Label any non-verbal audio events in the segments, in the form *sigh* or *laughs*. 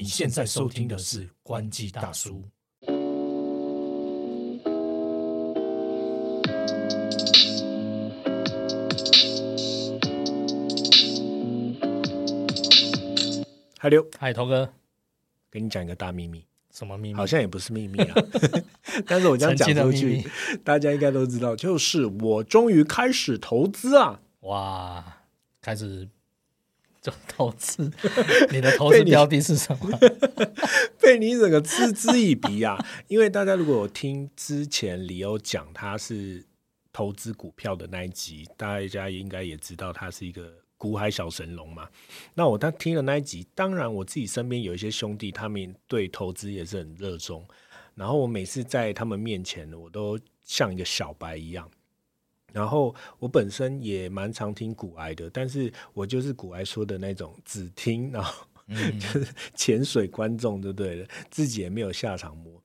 你现在收听的是关机大叔。嗨，刘，嗨，头哥，跟你讲一个大秘密，什么秘密？好像也不是秘密啊，*laughs* 但是我这样讲出去，大家应该都知道，就是我终于开始投资啊！哇，开始做投资，你的投资标的是什么？*laughs* 被你整个嗤之以鼻啊！*laughs* 因为大家如果有听之前李欧讲他是投资股票的那一集，大家应该也知道他是一个股海小神龙嘛。那我当听了那一集，当然我自己身边有一些兄弟，他们对投资也是很热衷。然后我每次在他们面前，我都像一个小白一样。然后我本身也蛮常听古癌的，但是我就是古癌说的那种只听，然后嗯 *laughs* 就是潜水观众，就对了，自己也没有下场摸。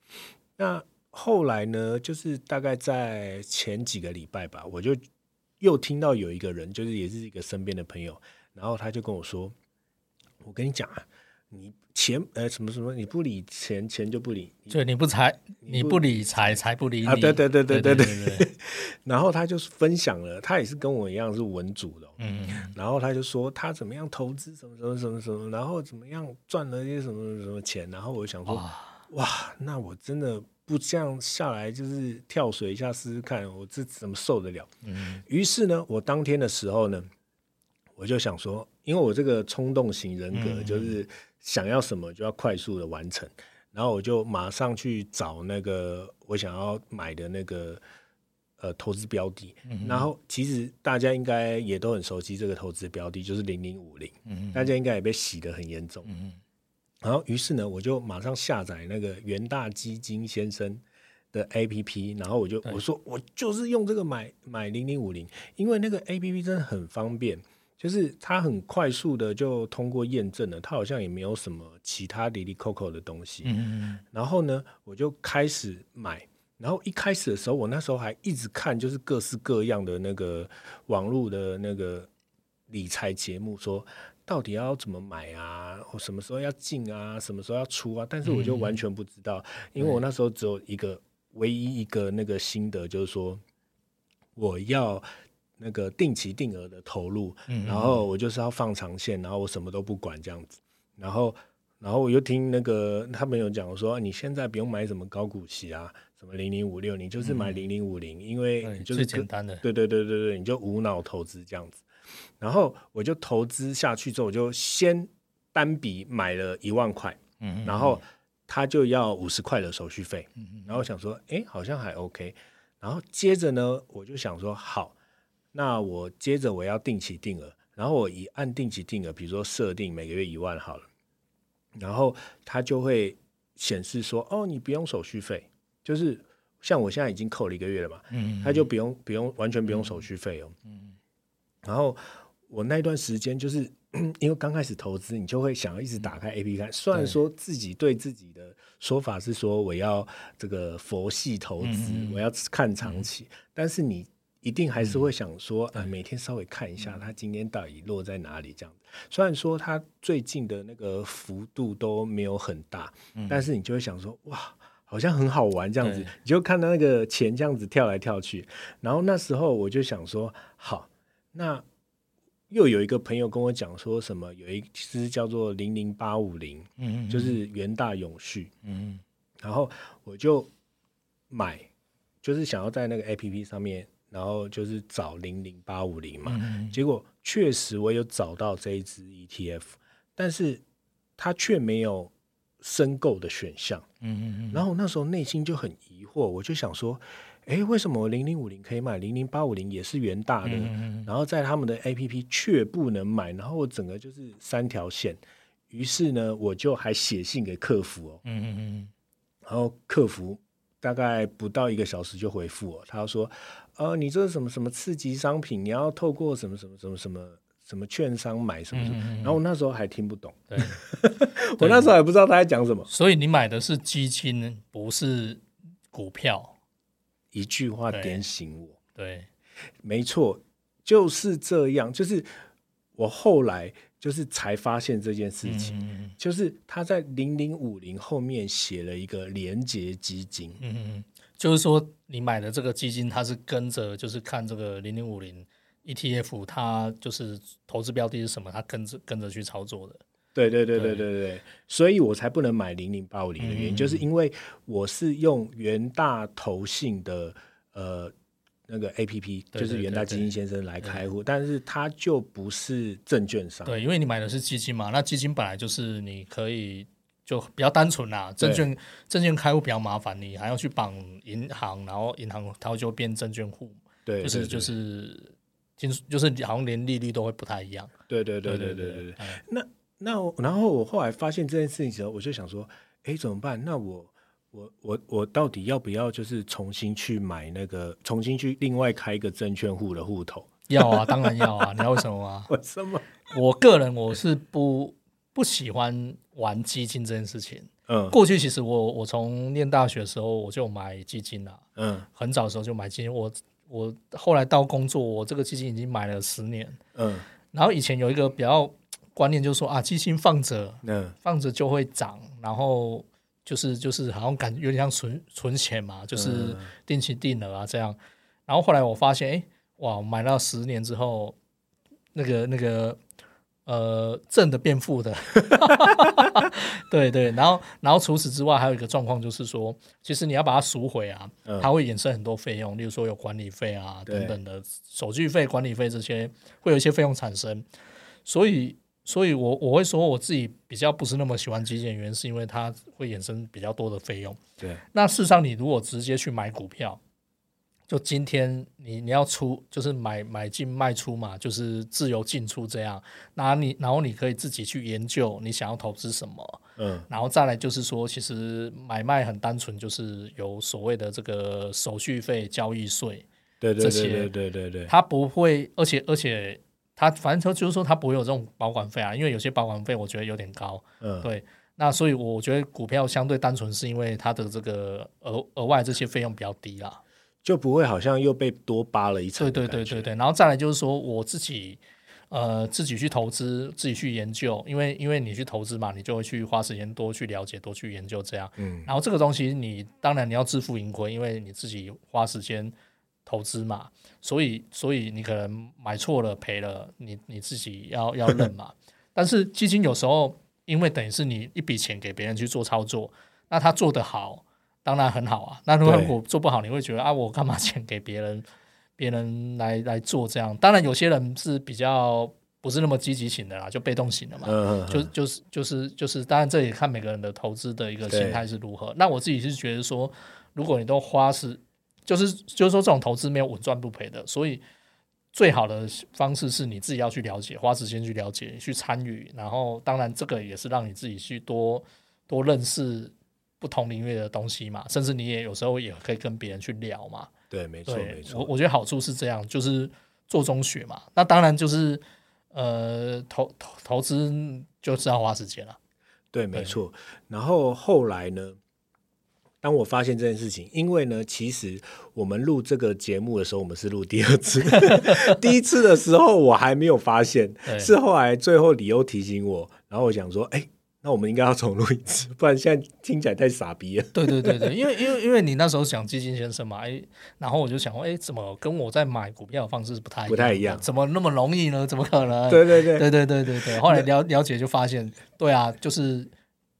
那后来呢，就是大概在前几个礼拜吧，我就又听到有一个人，就是也是一个身边的朋友，然后他就跟我说：“我跟你讲啊，你钱呃什么什么你不理钱钱就不理就你不财你不理财财不理你对对对对对对。然后他就是分享了他也是跟我一样是文主的嗯然后他就说他怎么样投资什么什么什么什么然后怎么样赚了一些什么什么什么钱。然后我想说哇。那我真的不这样下来就是跳水一下试试看我这怎么受得了嗯于是呢我当天的时候呢我就想说因为我这个冲动型人格就是想要什么就要快速的完成，然后我就马上去找那个我想要买的那个呃投资标的，嗯然后其实大家应该也都很熟悉这个投资标的，就是零零五零，嗯大家应该也被洗得很严重。嗯然后于是呢，我就马上下载那个元大基金先生的 A P P，然后我就我说我就是用这个买买零零五零，因为那个 A P P 真的很方便，就是它很快速的就通过验证了，它好像也没有什么其他里里扣扣的东西。嗯然后呢，我就开始买。然后一开始的时候，我那时候还一直看，就是各式各样的那个网络的那个理财节目，说到底要怎么买啊，我什么时候要进啊，什么时候要出啊。但是我就完全不知道，因为我那时候只有一个唯一一个那个心得，就是说我要那个定期定额的投入，嗯然后我就是要放长线，然后我什么都不管这样子，然后然后我又听那个他们有讲说，你现在不用买什么高股息啊，什么零零五六，你就是买零零五零，因为你就是最简单的。对对对对对，你就无脑投资这样子。然后我就投资下去之后，我就先单笔买了一万块，嗯然后他就要五十块的手续费，然后我想说，哎，好像还 OK。然后接着呢，我就想说，好，那我接着我要定期定额，然后我一按定期定额，比如说设定每个月一万好了，然后它就会显示说，哦，你不用手续费，就是像我现在已经扣了一个月了嘛，嗯他就不用不用完全不用手续费哦。然后我那段时间就是 *clears throat* 因为刚开始投资，你就会想要一直打开 A P P 看。虽然说自己对自己的说法是说我要这个佛系投资，嗯嗯嗯我要看长期，但是你一定还是会想说，呃，每天稍微看一下它今天到底落在哪里这样子。虽然说它最近的那个幅度都没有很大，但是你就会想说，哇。好像很好玩这样子，你就看到那个钱这样子跳来跳去，然后那时候我就想说，好，那又有一个朋友跟我讲说什么，有一只叫做零零八五零，嗯就是元大永续，嗯。然后我就买，就是想要在那个 A P P 上面，然后就是找零零八五零嘛，嗯结果确实我有找到这一支 ETF，但是它却没有申购的选项。嗯嗯然后那时候内心就很疑惑，我就想说，哎，为什么零零五零可以买，零零八五零也是元大的，嗯然后在他们的 A P P 却不能买，然后我整个就是三条线。于是呢，我就还写信给客服哦，嗯嗯。然后客服大概不到一个小时就回复我，他说，呃，你这是什么什么刺激商品，你要透过什么什么什么什么什么券商买什么什么，然后我那时候还听不懂，对，*laughs* 我那时候还不知道他在讲什么，所以你买的是基金，不是股票。一句话点醒我。对，没错，就是这样。就是我后来就是才发现这件事情，嗯就是他在零零五零后面写了一个连结基金，嗯嗯，就是说你买的这个基金，它是跟着就是看这个零零五零 ETF，它就是投资标的是什么，它跟着跟着去操作的。对对对对对对对，所以我才不能买零零八五零的原因，嗯就是因为我是用元大投信的呃那个 A P P，就是元大基金先生来开户，但是它就不是证券商。对，因为你买的是基金嘛，那基金本来就是你可以就比较单纯啦，证券证券开户比较麻烦，你还要去绑银行，然后银行它就变证券户，对，就是就是，就是好像连利率都会不太一样。对对对对对对。那那然后我后来发现这件事情之后，我就想说，哎，怎么办？那我我我我到底要不要就是重新去买那个，重新去另外开一个证券户的户头？要啊，当然要啊！你要什么啊？*laughs* 为什么？我个人我是不。不喜欢玩基金这件事情。嗯过去其实我我从念大学的时候我就买基金了，嗯很早的时候就买基金。我我后来到工作，我这个基金已经买了十年。嗯然后以前有一个比较观念，就是说啊，基金放着嗯放着就会涨，然后就是就是好像感觉有点像存存钱嘛，就是嗯定期定额啊这样。然后后来我发现，哎，哇，我买到十年之后，那个那个呃正的变负的，*laughs* 对对。然后然后除此之外，还有一个状况就是说，其实你要把它赎回啊，嗯它会衍生很多费用，例如说有管理费啊等等的手续费、管理费这些，会有一些费用产生。所以，所以我我会说我自己比较不是那么喜欢基原因，是因为它会衍生比较多的费用。对，那事实上，你如果直接去买股票，就今天你你要出，就是买买进卖出嘛，就是自由进出这样。那你然后你可以自己去研究你想要投资什么，嗯然后再来就是说，其实买卖很单纯，就是有所谓的这个手续费、交易税，对对对对对对，它不会，而且而且它反正就是说它不会有这种保管费啊，因为有些保管费我觉得有点高，嗯对。那所以我觉得股票相对单纯，是因为它的这个额额外这些费用比较低啦。就不会好像又被多扒了一层对。对对对对，然后再来就是说我自己呃自己去投资，自己去研究，因为因为你去投资嘛，你就会去花时间多去了解，多去研究这样。嗯然后这个东西你当然你要自负盈亏，因为你自己花时间投资嘛，所以所以你可能买错了赔了，你你自己要要认嘛。*laughs* 但是基金有时候因为等于是你一笔钱给别人去做操作，那他做得好，当然很好啊。那如果我做不好，你会觉得啊，我干嘛钱给别人，*laughs* 别人来来做这样？当然有些人是比较不是那么积极型的啦，就被动型的嘛。嗯，就就是就是就是，当然这也看每个人的投资的一个心态是如何。那我自己是觉得说，如果你都花是，就是就是说这种投资没有稳赚不赔的，所以最好的方式是你自己要去了解，花时间去了解，去参与。然后当然这个也是让你自己去多多认识不同领域的东西嘛，甚至你也有时候也可以跟别人去聊嘛。对，没错没错，我错，我觉得好处是这样，就是做中学嘛。那当然就是呃投投投资就是要花时间了。对，没错。然后后来呢，当我发现这件事情，因为呢，其实我们录这个节目的时候，我们是录第二次，*laughs* 第一次的时候我还没有发现，是后来最后理由提醒我，然后我想说，哎，那我们应该要重录一次，不然现在听起来太傻逼了。对对对对，因为因为因为你那时候讲基金先生嘛，哎，然后我就想说，哎，怎么跟我在买股票的方式不太不太一样怎么那么容易呢？怎么可能？对对对，对对对对对，后来了了解就发现，对啊，就是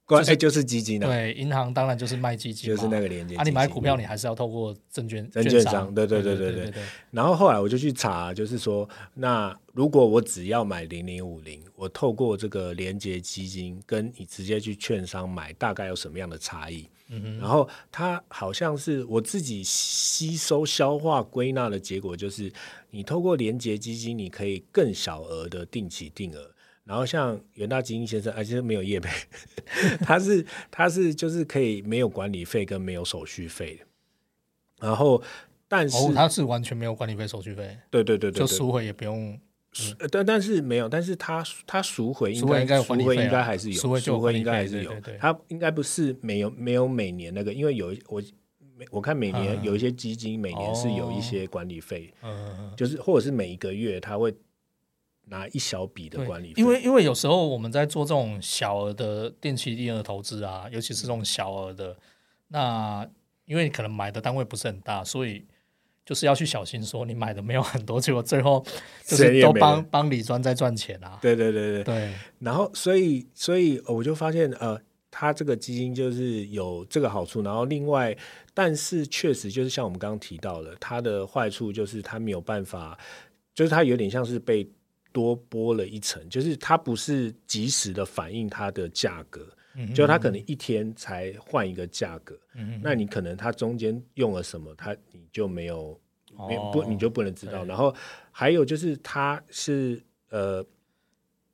就是关哎就是基金啊，对银行当然就是卖基金，就是那个连接。啊，你买股票你还是要透过证券证券商对对对对对对对，然后后来我就去查，就是说，那如果我只要买零零五零，我透过这个连接基金跟你直接去券商买，大概有什么样的差异？嗯哼，然后它好像是我自己吸收、消化、归纳的结果，就是你透过连接基金，你可以更小额的定期定额。然后像元大基金先生，而且没有业配，*laughs* 他是他是就是可以没有管理费跟没有手续费的。然后，但是、哦，它是完全没有管理费、手续费，对对对对对，就赎回也不用呃但但是没有，但是他他赎回应该赎回应该还是有，赎回应该还是有他应该不是没有没有每年那个，因为有我我看每年嗯有一些基金每年是有一哦。些管理费，嗯，就是或者是每一个月他会拿一小笔的管理费，因为因为有时候我们在做这种小额的定期定额投资啊，尤其是这种小额的，那因为可能买的单位不是很大，所以就是要去小心说你买的没有很多，结果最后就是都帮帮李专在赚钱啊。对对对对对。然后所以所以我就发现呃，它这个基金就是有这个好处，然后另外，但是确实就是像我们刚刚提到的，它的坏处就是它没有办法，就是它有点像是被多拨了一层，就是它不是及时的反映它的价格。就它可能一天才换一个价格，嗯那你可能它中间用了什么，它你就没有，没不你就不能知道。然后还有就是它是呃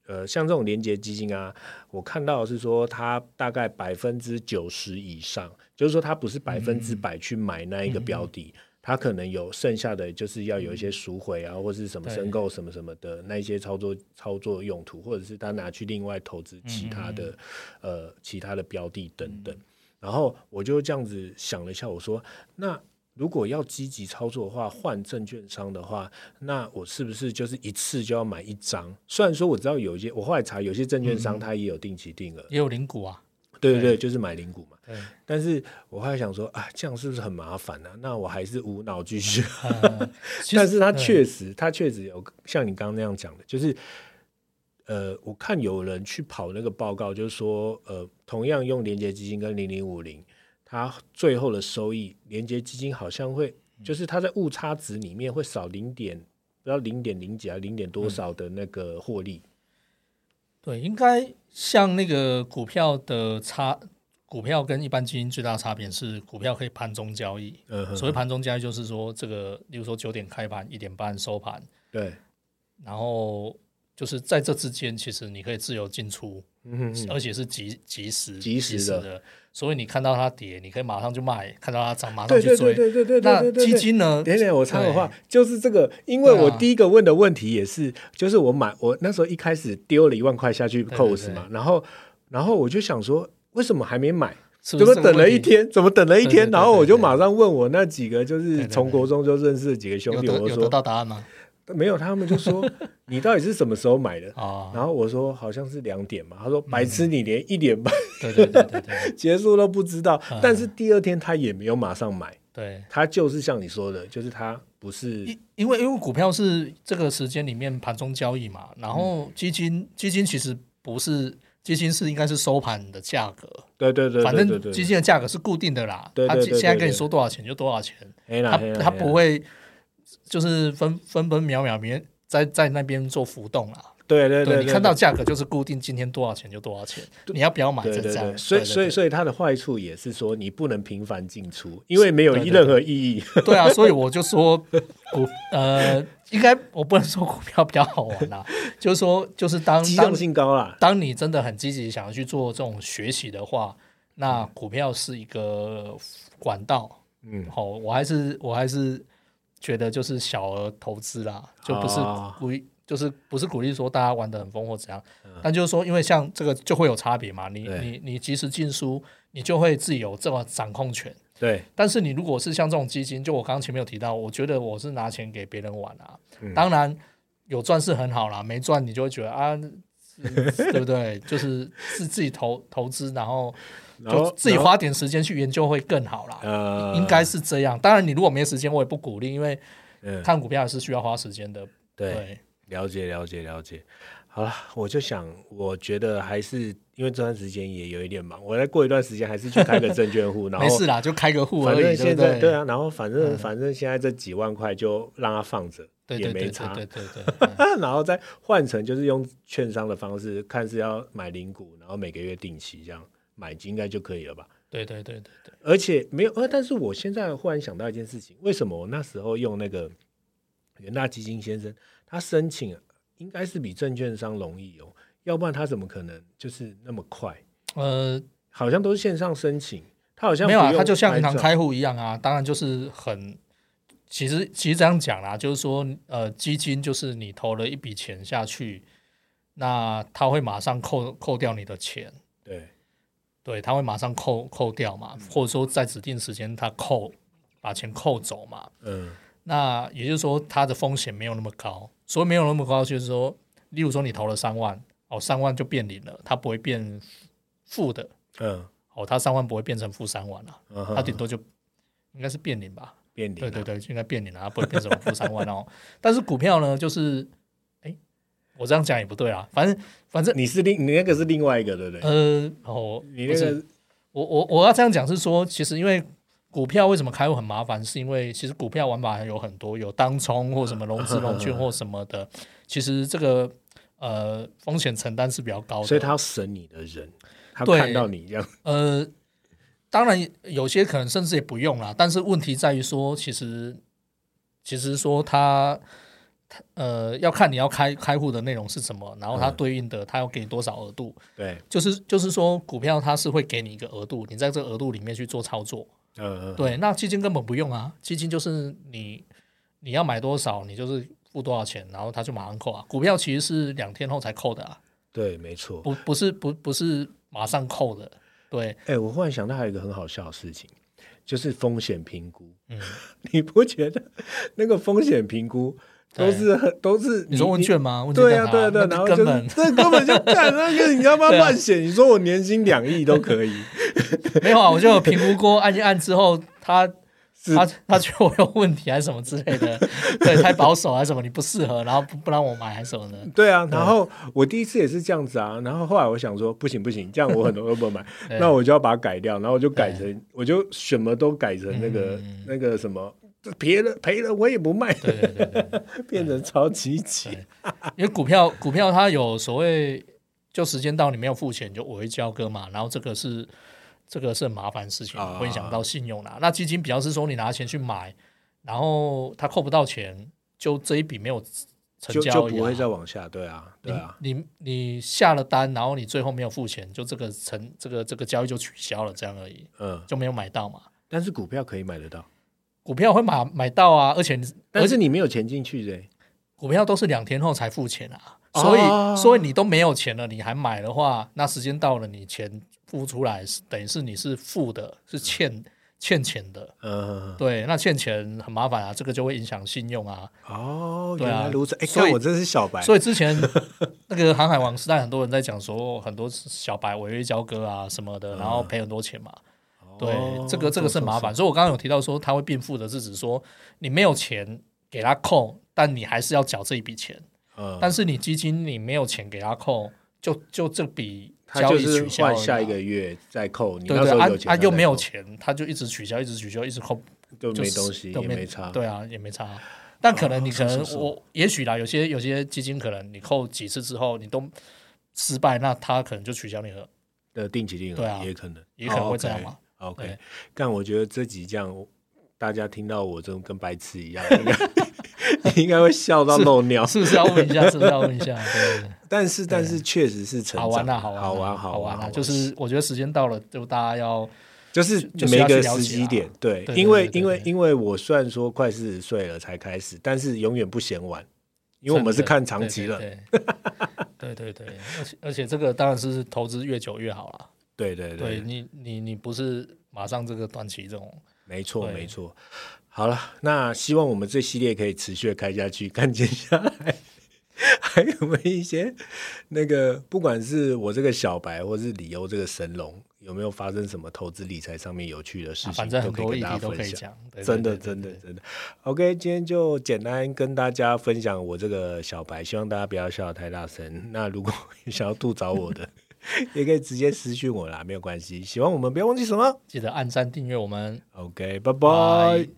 呃，像这种连接基金啊，我看到是说它大概百分之九十以上，就是说它不是百分之百去买那一个标的。他可能有剩下的就是要有一些赎回啊，或是什么申购什么什么的那一些操作操作用途，或者是他拿去另外投资其他的呃其他的标的等等。然后我就这样子想了一下，我说那如果要积极操作的话，换证券商的话，那我是不是就是一次就要买一张？虽然说我知道有一些，我后来查有些证券商他也有定期定额，也有零股啊。对对对，就是买零股嘛。但是我还想说，啊，这样是不是很麻烦呢？那我还是无脑继续。*laughs* 但是他确实，他确实有像你刚刚那样讲的，就是呃，我看有人去跑那个报告，就是说，呃，同样用连接基金跟零零五零，它最后的收益，连接基金好像会，就是它在误差值里面会少零点，不知道零点零几啊，零点多少的那个获利。对，应该像那个股票的差，股票跟一般基金最大的差别是，股票可以盘中交易。嗯，所谓盘中交易就是说，这个，例如说九点开盘，一点半收盘。对，然后就是在这之间，其实你可以自由进出，嗯而且是及及时及时的。所以你看到它跌，你可以马上就卖；看到它涨，马上去追。对对对对对对那基金呢？点点，我插个话，就是这个，因为我第一个问的问题也是，就是我买我那时候一开始丢了一万块下去 cos 嘛，然后然后我就想说，为什么还没买？怎么等了一天？怎么等了一天？然后我就马上问我那几个，就是从国中就认识的几个兄弟，我说得到答案吗？没有，他们就说 *laughs* 你到底是什么时候买的？然后我说好像是两点嘛。他说白痴，你连一点半对对对 *laughs* 结束都不知道。但是第二天他也没有马上买。对，他就是像你说的，就是他不是因为因为股票是这个时间里面盘中交易嘛。然后基金基金其实不是基金是应该是收盘的价格。对对对，反正基金的价格是固定的啦。他现在跟你说多少钱就多少钱。他他不会。就是分分分秒秒别在在那边做浮动啊，对对对，你看到价格就是固定，今天多少钱就多少钱，你要不要买这张？所以所以所以它的坏处也是说你不能频繁进出，因为没有任何意义。对啊，所以我就说股呃，应该我不能说股票比较好玩啦，就是说就是当机动性高啦，当你真的很积极想要去做这种学习的话，那股票是一个管道。嗯，好，我还是我还是。觉得就是小额投资啦，就不是鼓励，就是不是鼓励说大家玩的很疯或怎样。但就是说，因为像这个就会有差别嘛，你你你及时进书，你就会自己有这么掌控权。对。但是你如果是像这种基金，就我刚刚前面有提到，我觉得我是拿钱给别人玩啊。当然有赚是很好啦，没赚你就会觉得啊，对不对？就是自自己投投资，然后。就自己花点时间去研究会更好啦，应该是这样。当然，你如果没时间，我也不鼓励，因为看股票是需要花时间的。对，了解了解了解。好了，我就想，我觉得还是因为这段时间也有一点忙，我再过一段时间还是去开个证券户。*laughs* 然后没事啦，就开个户而已。现在对啊，然后反正反正现在这几万块就让它放着，也没差。对对 *laughs* 对。然后再换成就是用券商的方式，看是要买零股，然后每个月定期这样。买金应该就可以了吧？对对对对对，而且没有呃，但是我现在忽然想到一件事情，为什么我那时候用那个元大基金先生，他申请应该是比证券商容易哦，要不然他怎么可能就是那么快？呃，好像都是线上申请，他好像没有啊，他就像银行开户一样啊，当然就是很，其实其实这样讲啦，就是说呃，基金就是你投了一笔钱下去，那他会马上扣扣掉你的钱，对。对，他会马上扣扣掉嘛，或者说在指定时间他扣把钱扣走嘛。嗯，那也就是说，它的风险没有那么高。所以没有那么高，就是说例如说你投了三万，哦，三万就变零了，它不会变负的，嗯，哦，它三万不会变成负三万了，嗯它顶多就应该是变零吧？变零了，对对对，应该变零了，它不会变成负三万哦。但是股票呢，就是，哎，我这样讲也不对啊，反正反正你是另你那个是另外一个，对不对？呃，哦，你那个我我我要这样讲是说，其实因为股票为什么开户很麻烦，是因为其实股票玩法有很多，有当冲或什么融资融券或什么的，其实这个呃风险承担是比较高的。所以他要审你的人，他看到你这样，呃，当然有些可能甚至也不用啦，但是问题在于说，其实其实说它。它呃，要看你要开开户的内容是什么，然后它嗯。对应的他要给你多少额度，对，就是就是说股票它是会给你一个额度，你在这个额度里面去做操作，嗯嗯，对，那基金根本不用啊，基金就是你你要买多少，你就是付多少钱，然后他就马上扣啊。股票其实是两天后才扣的啊，对，没错。不不是不不是马上扣的。对，哎，我忽然想到还有一个很好笑的事情，就是风险评估。嗯，*laughs* 你不觉得那个风险评估都是很都是你说问卷吗？对啊，对啊，对啊，然后就 *laughs* 这根本就干那个，你要不要对啊乱写？*laughs* 你说我年薪两亿都可以，没有啊，我就有评估过，按一按之后，他是他他觉得我有问题还是什么之类的，对，太保守还是什么，你不适合，然后不不让我买还是什么的。对啊。然后我第一次也是这样子啊，然后后来我想说，不行不行，这样我很多都不买，*laughs* 那我就要把它改掉，然后我就改成，我就什么都改成那个嗯那个什么。赔了赔了，我也不卖，对对对对。变成超级急。因为股票股票它有所谓，就时间到你没有付钱，就我会交割嘛，然后这个是这个是很麻烦的事情，啊会影响到信用啦。那基金比较是说你拿钱去买，然后他扣不到钱，就这一笔没有成交就不会再往下，对啊，对啊，你你你下了单，然后你最后没有付钱，就这个成这个这个交易就取消了，这样而已，嗯。就没有买到嘛。但是股票可以买得到，股票会买买到啊，而且你但是你没有钱进去嘞。股票都是两天后才付钱啊，哦所以、所以你都没有钱了，你还买的话，那时间到了，你钱付出来，是等于是你是付的，是欠欠钱的。嗯，对，那欠钱很麻烦啊，这个就会影响信用啊。哦，对啊原来如此。哎，所以我真是小白。所以之前那个航海王时代，很多人在讲说，很多小白违约交割啊什么的，然后赔很多钱嘛。对，哦这个这个是麻烦。所以我刚刚有提到说，他会变负的，是指说你没有钱给他扣，但你还是要缴这一笔钱。嗯，但是你基金你没有钱给他扣，就就这笔他就是换下一个月再扣，你对对，啊那时候有钱啊又没有钱，他就一直取消，一直取消，一直扣，就就没东西，都也没差。对啊，也没差。但可能你可能我也许啦，有些有些基金可能你扣几次之后你都失败，那他可能就取消你的，的定期定额对啊也可能，也可能会这样嘛。OK，对但我觉得这集这样，大家听到我这种跟白痴一样，*laughs* 应 *laughs* 该应该会笑到漏尿。是不是要问一下？*laughs* 是不是要问一下？对，但是但是确实是成长，好玩啊，好好玩啊，好好玩啊！就是我觉得时间到了，就大家要就是就是每个时机点，对，因为因为因为我虽然说快四十岁了才开始，但是永远不嫌晚，因为我们是看长期了，对对对而且而且这个当然是投资越久越好啦。对对对你你你不是马上这个短期这种，没错没错。好了，那希望我们这系列可以持续地开下去，看接下来还有没有一些那个，不管是我这个小白，或是李欧这个神龙，有没有发生什么投资理财上面有趣的事情，啊反正很多议都可以跟大题都可以家分享。讲。真的，真的，真的。OK，今天就简单跟大家分享我这个小白，希望大家不要笑得太大声。那如果想要吐槽我的，也可以直接私讯我啦，没有关系。喜欢我们不要忘记什么记得按赞订阅我们。？OK，拜拜。拜